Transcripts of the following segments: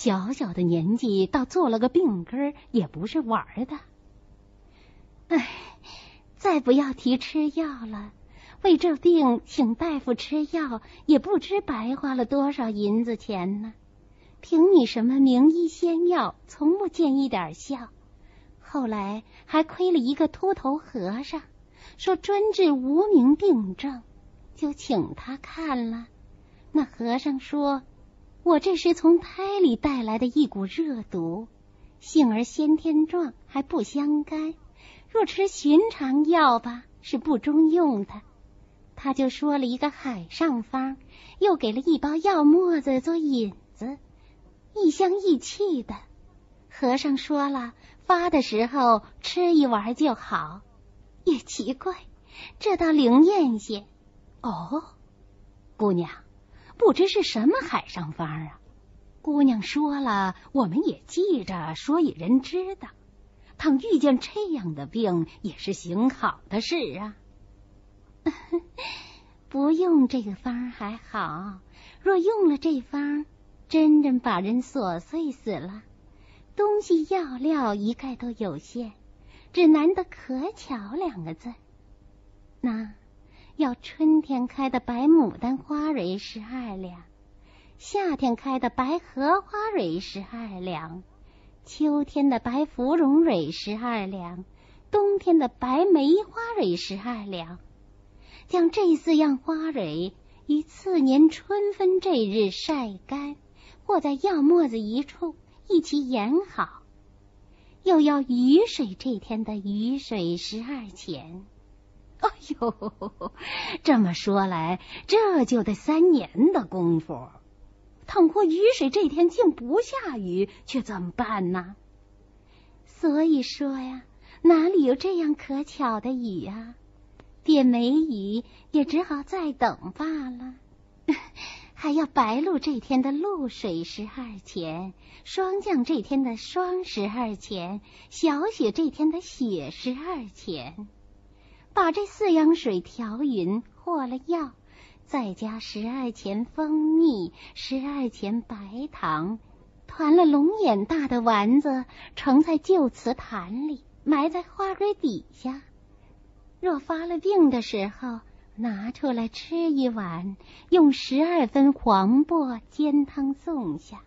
小小的年纪倒做了个病根，也不是玩的。唉，再不要提吃药了。为这病请大夫吃药，也不知白花了多少银子钱呢。凭你什么名医仙药，从不见一点效。后来还亏了一个秃头和尚，说专治无名病症，就请他看了。那和尚说：“我这是从胎里带来的一股热毒，幸而先天壮，还不相干。若吃寻常药吧，是不中用的。”他就说了一个海上方，又给了一包药沫子做引子，一香一气的。和尚说了，发的时候吃一丸就好。也奇怪，这倒灵验些。哦，姑娘，不知是什么海上方啊？姑娘说了，我们也记着，说与人知道。倘遇见这样的病，也是行好的事啊。不用这个方还好，若用了这方，真真把人琐碎死了。东西药料一概都有限，只难得可巧两个字。那要春天开的白牡丹花蕊十二两，夏天开的白荷花蕊十二两，秋天的白芙蓉蕊十二两，冬天的白梅花蕊十二两。将这四样花蕊于次年春分这日晒干，或在药沫子一处一起研好。又要雨水这天的雨水十二钱。哎呦，这么说来，这就得三年的功夫。倘或雨水这天竟不下雨，却怎么办呢？所以说呀，哪里有这样可巧的雨啊？便没雨，也只好再等罢了。还要白露这天的露水十二钱，霜降这天的霜十二钱，小雪这天的雪十二钱。把这四样水调匀，和了药，再加十二钱蜂蜜，十二钱白糖，团了龙眼大的丸子，盛在旧瓷坛里，埋在花蕊底下。若发了病的时候，拿出来吃一碗，用十二分黄柏煎汤送下。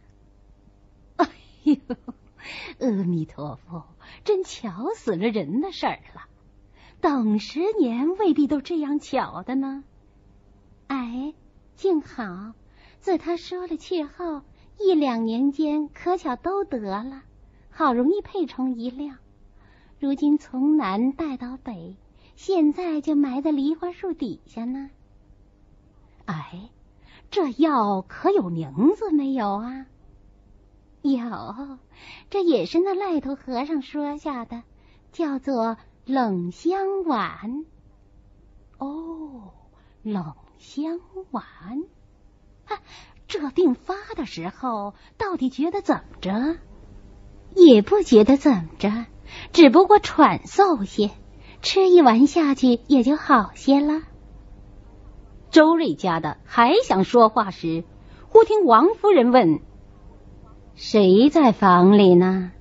哎呦，阿弥陀佛，真巧死了人的事儿了。等十年未必都这样巧的呢。哎，竟好，自他说了去后，一两年间可巧都得了，好容易配成一辆。如今从南带到北。现在就埋在梨花树底下呢。哎，这药可有名字没有啊？有，这也是那赖头和尚说下的，叫做冷香丸。哦，冷香丸。啊，这病发的时候，到底觉得怎么着？也不觉得怎么着，只不过喘嗽些。吃一丸下去也就好些了。周瑞家的还想说话时，忽听王夫人问：“谁在房里呢？”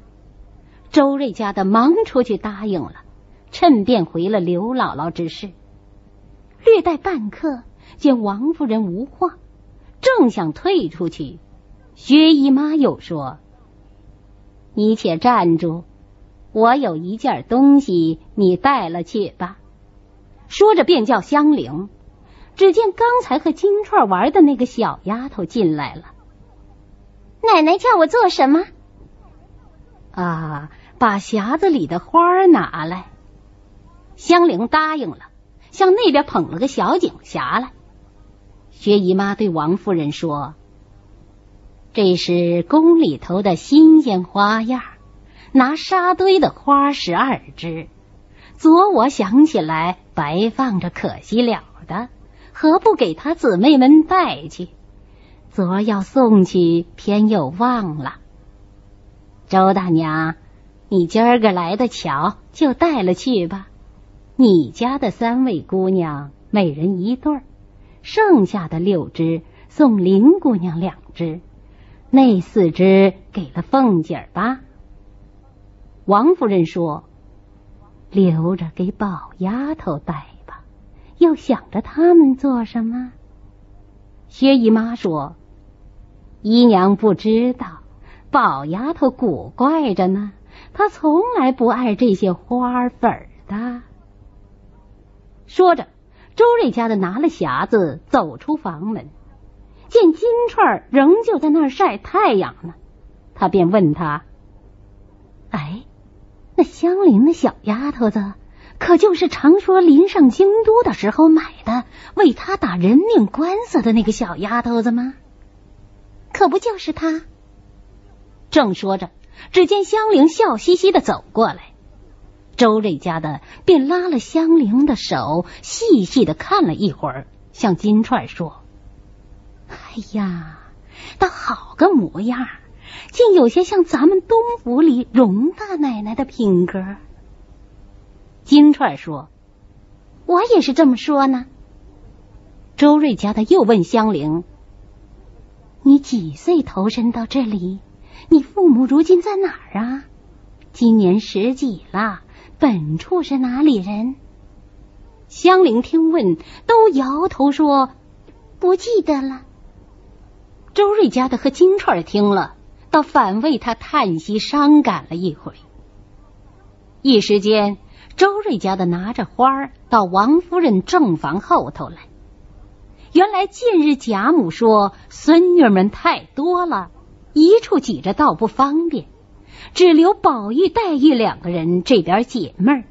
周瑞家的忙出去答应了，趁便回了刘姥姥之事。略待半刻，见王夫人无话，正想退出去，薛姨妈又说：“你且站住。”我有一件东西，你带了去吧。说着，便叫香菱。只见刚才和金钏玩的那个小丫头进来了。奶奶叫我做什么？啊，把匣子里的花拿来。香菱答应了，向那边捧了个小景匣来。薛姨妈对王夫人说：“这是宫里头的新鲜花样。”拿沙堆的花十二枝，昨我想起来白放着可惜了的，何不给他姊妹们带去？昨要送去，偏又忘了。周大娘，你今儿个来的巧，就带了去吧。你家的三位姑娘，每人一对儿，剩下的六只送林姑娘两只。那四只给了凤姐儿吧。王夫人说：“留着给宝丫头带吧，又想着他们做什么？”薛姨妈说：“姨娘不知道，宝丫头古怪着呢，她从来不爱这些花粉的。”说着，周瑞家的拿了匣子走出房门，见金钏仍旧在那儿晒太阳呢，他便问他：“哎，那香菱的小丫头子，可就是常说临上京都的时候买的，为他打人命官司的那个小丫头子吗？可不就是她？”正说着，只见香菱笑嘻嘻的走过来。周瑞家的便拉了香菱的手，细细的看了一会儿，向金钏说：“哎呀，倒好个模样，竟有些像咱们东府里荣大奶奶的品格。”金钏说：“我也是这么说呢。”周瑞家的又问香菱：“你几岁投身到这里？你父母如今在哪儿啊？今年十几了？”本处是哪里人？香菱听问，都摇头说不记得了。周瑞家的和金钏听了，倒反为他叹息伤感了一回。一时间，周瑞家的拿着花到王夫人正房后头来。原来近日贾母说孙女们太多了，一处挤着倒不方便。只留宝玉、黛玉两个人这边解闷儿，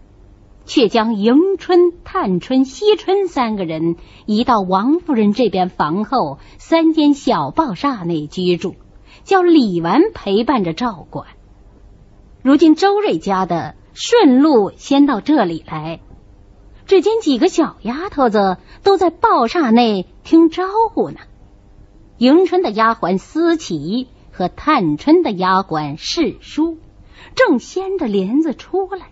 却将迎春、探春、惜春三个人移到王夫人这边房后三间小报厦内居住，叫李纨陪伴着照管。如今周瑞家的顺路先到这里来，只见几个小丫头子都在报厦内听招呼呢。迎春的丫鬟思琪。和探春的丫鬟世书正掀着帘子出来，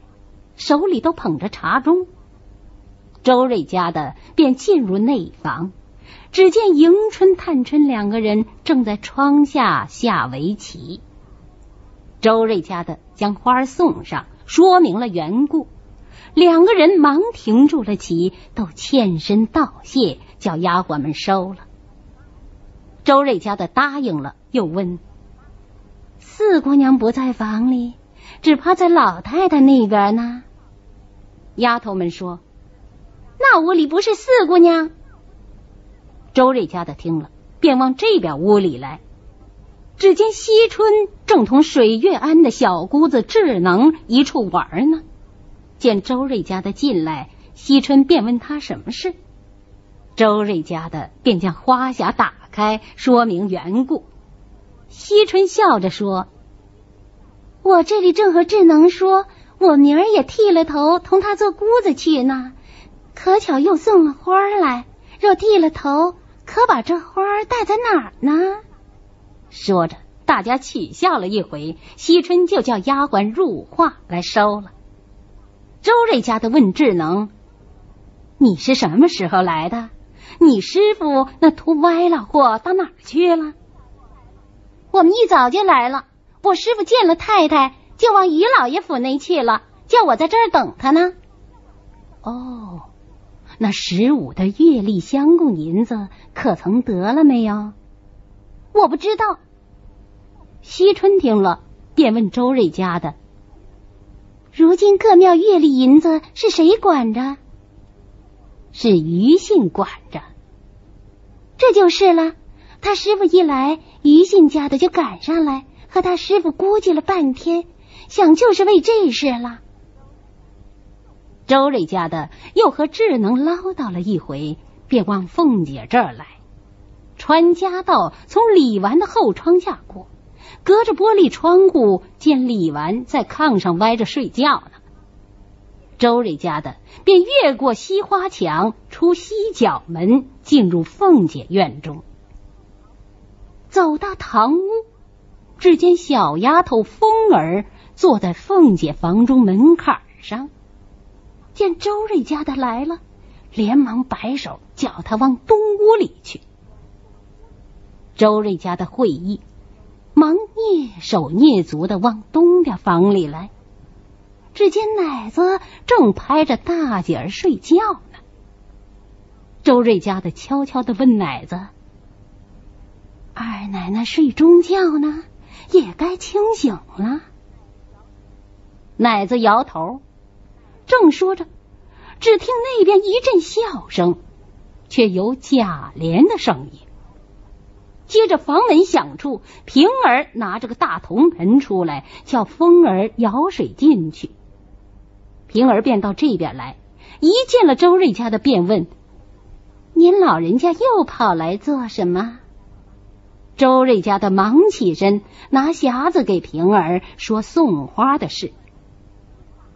手里都捧着茶盅。周瑞家的便进入内房，只见迎春、探春两个人正在窗下下围棋。周瑞家的将花送上，说明了缘故，两个人忙停住了棋，都欠身道谢，叫丫鬟们收了。周瑞家的答应了，又问。四姑娘不在房里，只怕在老太太那边呢。丫头们说：“那屋里不是四姑娘。”周瑞家的听了，便往这边屋里来。只见惜春正同水月庵的小姑子智能一处玩呢。见周瑞家的进来，惜春便问他什么事。周瑞家的便将花匣打开，说明缘故。惜春笑着说：“我这里正和智能说，我明儿也剃了头，同他做姑子去呢。可巧又送了花来，若剃了头，可把这花戴在哪儿呢？”说着，大家取笑了一回。惜春就叫丫鬟入画来收了。周瑞家的问智能：“你是什么时候来的？你师傅那秃歪了货到哪儿去了？”我们一早就来了，我师傅见了太太，就往于老爷府内去了，叫我在这儿等他呢。哦，那十五的月例相供银子可曾得了没有？我不知道。惜春听了，便问周瑞家的：“如今各庙月例银子是谁管着？”是余信管着。这就是了。他师傅一来，于信家的就赶上来，和他师傅估计了半天，想就是为这事了。周瑞家的又和智能唠叨了一回，便往凤姐这儿来，穿家道从李纨的后窗下过，隔着玻璃窗户见李纨在炕上歪着睡觉呢。周瑞家的便越过西花墙，出西角门，进入凤姐院中。走到堂屋，只见小丫头凤儿坐在凤姐房中门槛上，见周瑞家的来了，连忙摆手叫他往东屋里去。周瑞家的会意，忙蹑手蹑足的往东边房里来。只见奶子正拍着大姐儿睡觉呢。周瑞家的悄悄的问奶子：“二奶奶睡中觉呢，也该清醒了。”奶子摇头，正说着，只听那边一阵笑声，却有贾琏的声音。接着房门响处，平儿拿着个大铜盆出来，叫风儿舀水进去。平儿便到这边来，一见了周瑞家的，便问：“您老人家又跑来做什么？”周瑞家的忙起身，拿匣子给平儿说送花的事。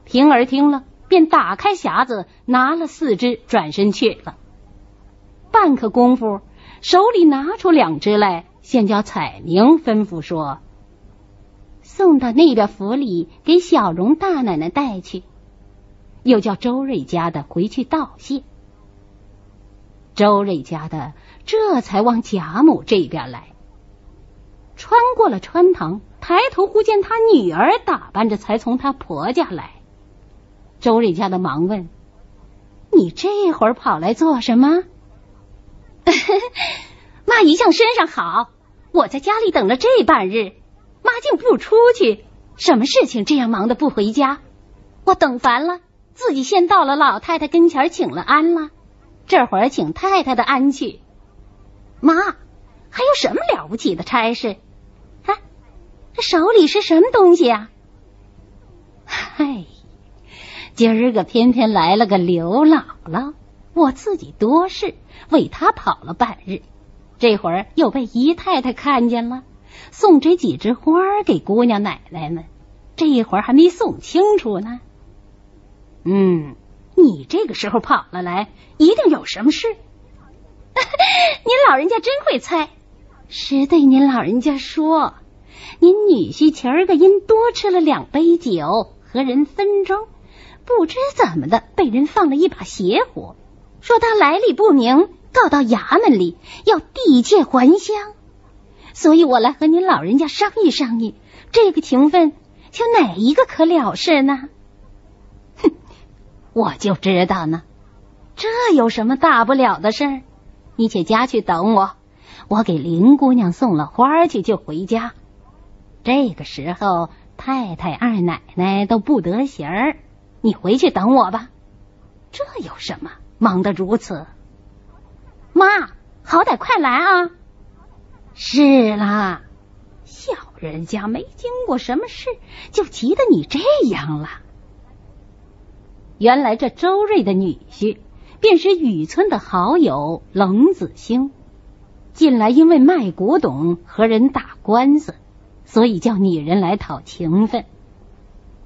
平儿听了，便打开匣子，拿了四只，转身去了。半刻功夫。手里拿出两只来，先叫彩玲吩咐说：“送到那边府里，给小荣大奶奶带去。”又叫周瑞家的回去道谢。周瑞家的这才往贾母这边来，穿过了穿堂，抬头忽见他女儿打扮着，才从他婆家来。周瑞家的忙问：“你这会儿跑来做什么？” 妈一向身上好，我在家里等了这半日，妈竟不出去，什么事情这样忙的不回家？我等烦了，自己先到了老太太跟前请了安了，这会儿请太太的安去。妈，还有什么了不起的差事？这手里是什么东西啊？嗨，今儿个偏偏来了个刘姥姥，我自己多事。为他跑了半日，这会儿又被姨太太看见了，送这几枝花给姑娘奶奶们。这一会儿还没送清楚呢。嗯，你这个时候跑了来，一定有什么事。您老人家真会猜，实对您老人家说，您女婿前儿个因多吃了两杯酒，和人分粥，不知怎么的被人放了一把邪火，说他来历不明。告到衙门里要地界还乡，所以我来和您老人家商议商议，这个情分，就哪一个可了事呢？哼，我就知道呢，这有什么大不了的事？你且家去等我，我给林姑娘送了花去就回家。这个时候太太二奶奶都不得闲儿，你回去等我吧。这有什么？忙得如此。妈，好歹快来啊！是啦，小人家没经过什么事，就急得你这样了。原来这周瑞的女婿，便是雨村的好友冷子兴。近来因为卖古董和人打官司，所以叫女人来讨情分。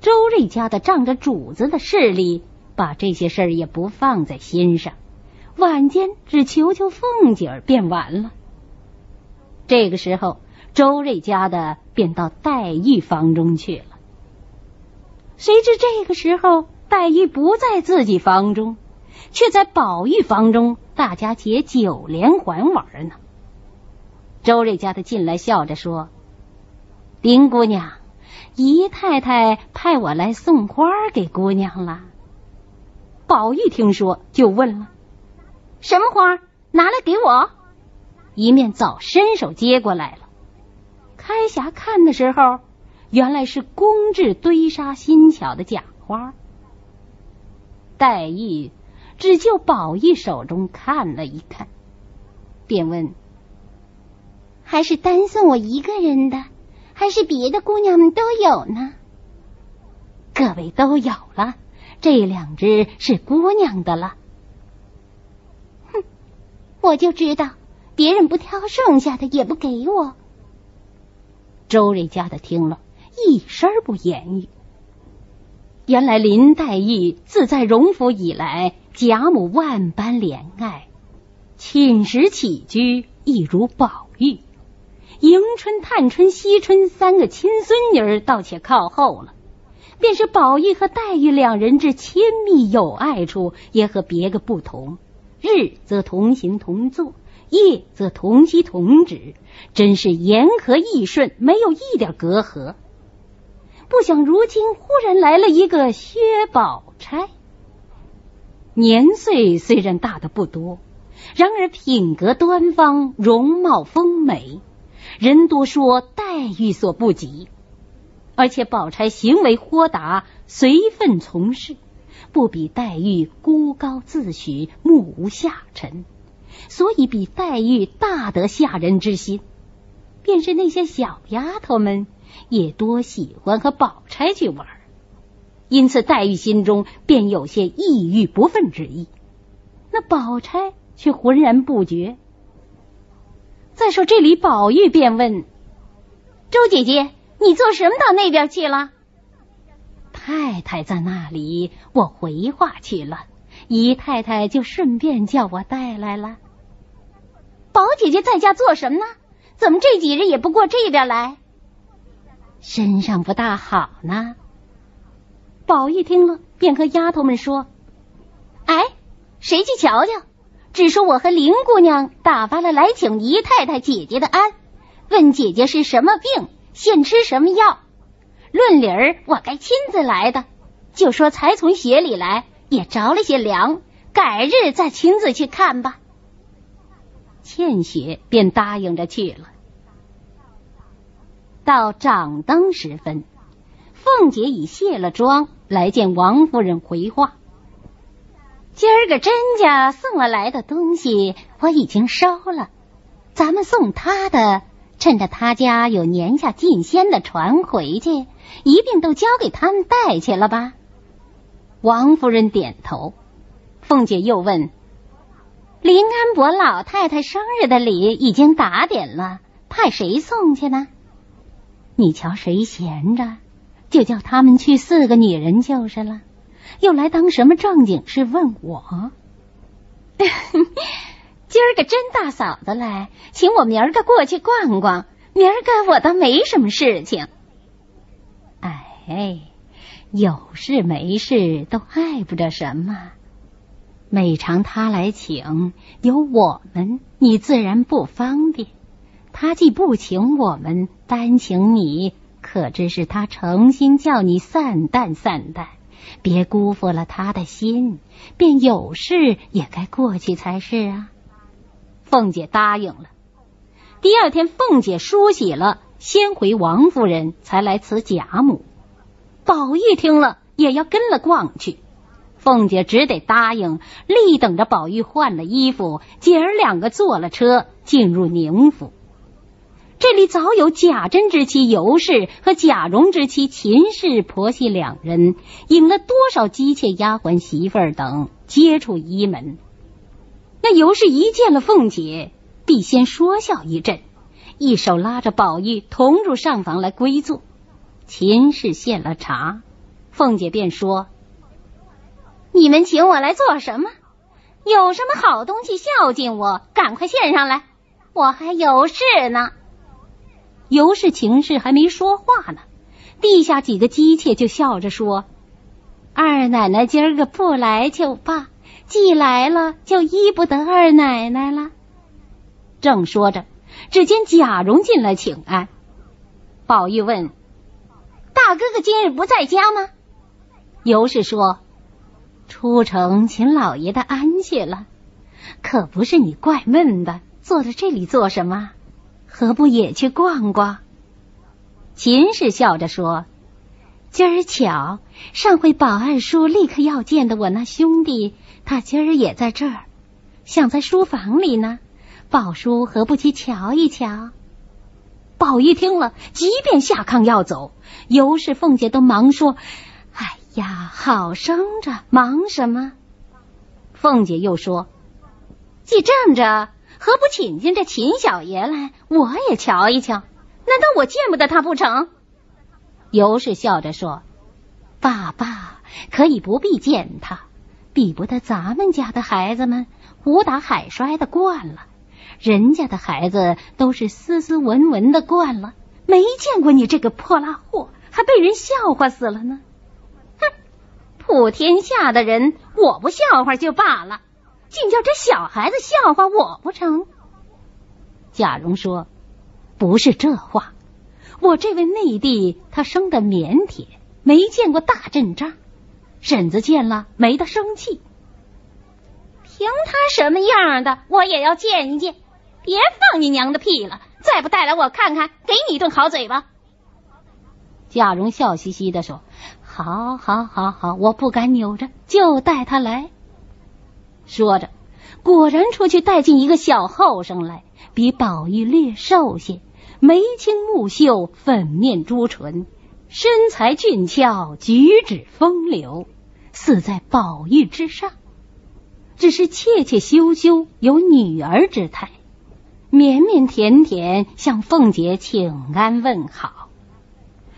周瑞家的仗着主子的势力，把这些事儿也不放在心上。晚间只求求凤姐儿便完了。这个时候，周瑞家的便到黛玉房中去了。谁知这个时候，黛玉不在自己房中，却在宝玉房中，大家结九连环玩呢。周瑞家的进来笑着说：“林姑娘，姨太太派我来送花给姑娘了。”宝玉听说，就问了。什么花？拿来给我！一面早伸手接过来了。开匣看的时候，原来是工制堆沙新巧的假花。黛玉只就宝玉手中看了一看，便问：“还是单送我一个人的，还是别的姑娘们都有呢？”各位都有了，这两只是姑娘的了。哼我就知道，别人不挑剩下的，也不给我。周瑞家的听了一声不言语。原来林黛玉自在荣府以来，贾母万般怜爱，寝食起居亦如宝玉。迎春、探春、惜春三个亲孙女儿倒且靠后了，便是宝玉和黛玉两人之亲密友爱处，也和别个不同。日则同行同坐，夜则同机同止，真是言和意顺，没有一点隔阂。不想如今忽然来了一个薛宝钗，年岁虽然大的不多，然而品格端方，容貌丰美，人多说黛玉所不及。而且宝钗行为豁达，随分从事，不比黛玉孤高自许，目无下尘，所以比黛玉大得下人之心。便是那些小丫头们。也多喜欢和宝钗去玩，因此黛玉心中便有些抑郁不忿之意。那宝钗却浑然不觉。再说这里，宝玉便问周姐姐：“你做什么到那边去了？”太太在那里，我回话去了。姨太太就顺便叫我带来了。宝姐姐在家做什么呢？怎么这几日也不过这边来？身上不大好呢。宝玉听了，便和丫头们说：“哎，谁去瞧瞧？只说我和林姑娘打发了来请姨太太姐姐的安，问姐姐是什么病，现吃什么药。论理儿，我该亲自来的。就说才从雪里来，也着了些凉，改日再亲自去看吧。”倩雪便答应着去了。到掌灯时分，凤姐已卸了妆，来见王夫人回话：“今儿个甄家送了来的东西，我已经收了。咱们送他的，趁着他家有年下进仙的船回去，一并都交给他们带去了吧。”王夫人点头。凤姐又问：“林安伯老太太生日的礼已经打点了，派谁送去呢？”你瞧，谁闲着，就叫他们去四个女人就是了。又来当什么正经事问我？今儿个甄大嫂子来，请我明儿个过去逛逛。明儿个我倒没什么事情。哎，有事没事都碍不着什么。每常他来请，有我们，你自然不方便。他既不请我们，单请你，可知是他诚心叫你散淡散淡，别辜负了他的心。便有事也该过去才是啊。凤姐答应了。第二天，凤姐梳洗了，先回王夫人，才来辞贾母。宝玉听了，也要跟了逛去。凤姐只得答应，立等着宝玉换了衣服，姐儿两个坐了车，进入宁府。这里早有贾珍之妻尤氏和贾蓉之妻秦氏婆媳两人，引了多少姬妾、丫鬟、媳妇儿等接触仪门。那尤氏一见了凤姐，必先说笑一阵，一手拉着宝玉同入上房来归坐。秦氏献了茶，凤姐便说：“你们请我来做什么？有什么好东西孝敬我？赶快献上来，我还有事呢。”尤氏、秦氏还没说话呢，地下几个姬妾就笑着说：“二奶奶今儿个不来就罢，既来了就依不得二奶奶了。”正说着，只见贾蓉进来请安。宝玉问：“大哥哥今日不在家吗？”尤氏说：“出城请老爷的安去了。可不是你怪闷的，坐在这里做什么？”何不也去逛逛？秦氏笑着说：“今儿巧，上回宝二叔立刻要见的我那兄弟，他今儿也在这儿，想在书房里呢。宝叔何不去瞧一瞧？”宝玉听了，即便下炕要走，尤氏、凤姐都忙说：“哎呀，好生着，忙什么？”凤姐又说：“既站着。”何不请进这秦小爷来，我也瞧一瞧？难道我见不得他不成？尤氏笑着说：“爸爸可以不必见他，比不得咱们家的孩子们胡打海摔的惯了，人家的孩子都是斯斯文文的惯了，没见过你这个破拉货，还被人笑话死了呢。哼，普天下的人，我不笑话就罢了。竟叫这小孩子笑话我不成？贾蓉说：“不是这话，我这位内弟他生的腼腆，没见过大阵仗，婶子见了没得生气。凭他什么样的，我也要见一见。别放你娘的屁了，再不带来我看看，给你一顿好嘴巴。”贾蓉笑嘻嘻的说：“好，好，好，好，我不敢扭着，就带他来。”说着，果然出去带进一个小后生来，比宝玉略瘦些，眉清目秀，粉面朱唇，身材俊俏，举止风流，似在宝玉之上。只是怯怯羞羞，有女儿之态，绵绵甜甜，向凤姐请安问好。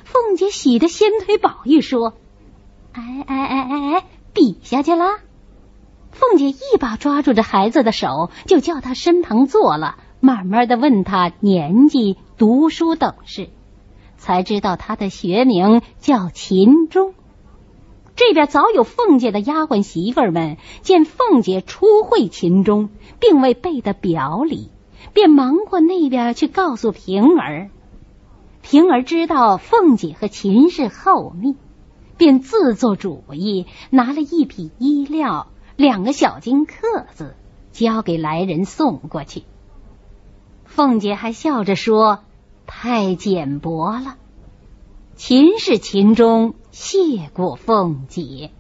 凤姐喜得先推宝玉说：“哎哎哎哎哎，比下去了。”凤姐一把抓住这孩子的手，就叫他身旁坐了，慢慢的问他年纪、读书等事，才知道他的学名叫秦钟。这边早有凤姐的丫鬟媳妇们见凤姐初会秦钟，并未备的表里，便忙过那边去告诉平儿。平儿知道凤姐和秦氏厚密，便自作主意，拿了一匹衣料、两个小金刻字，交给来人送过去。凤姐还笑着说：“太简薄了。”秦氏秦钟谢过凤姐。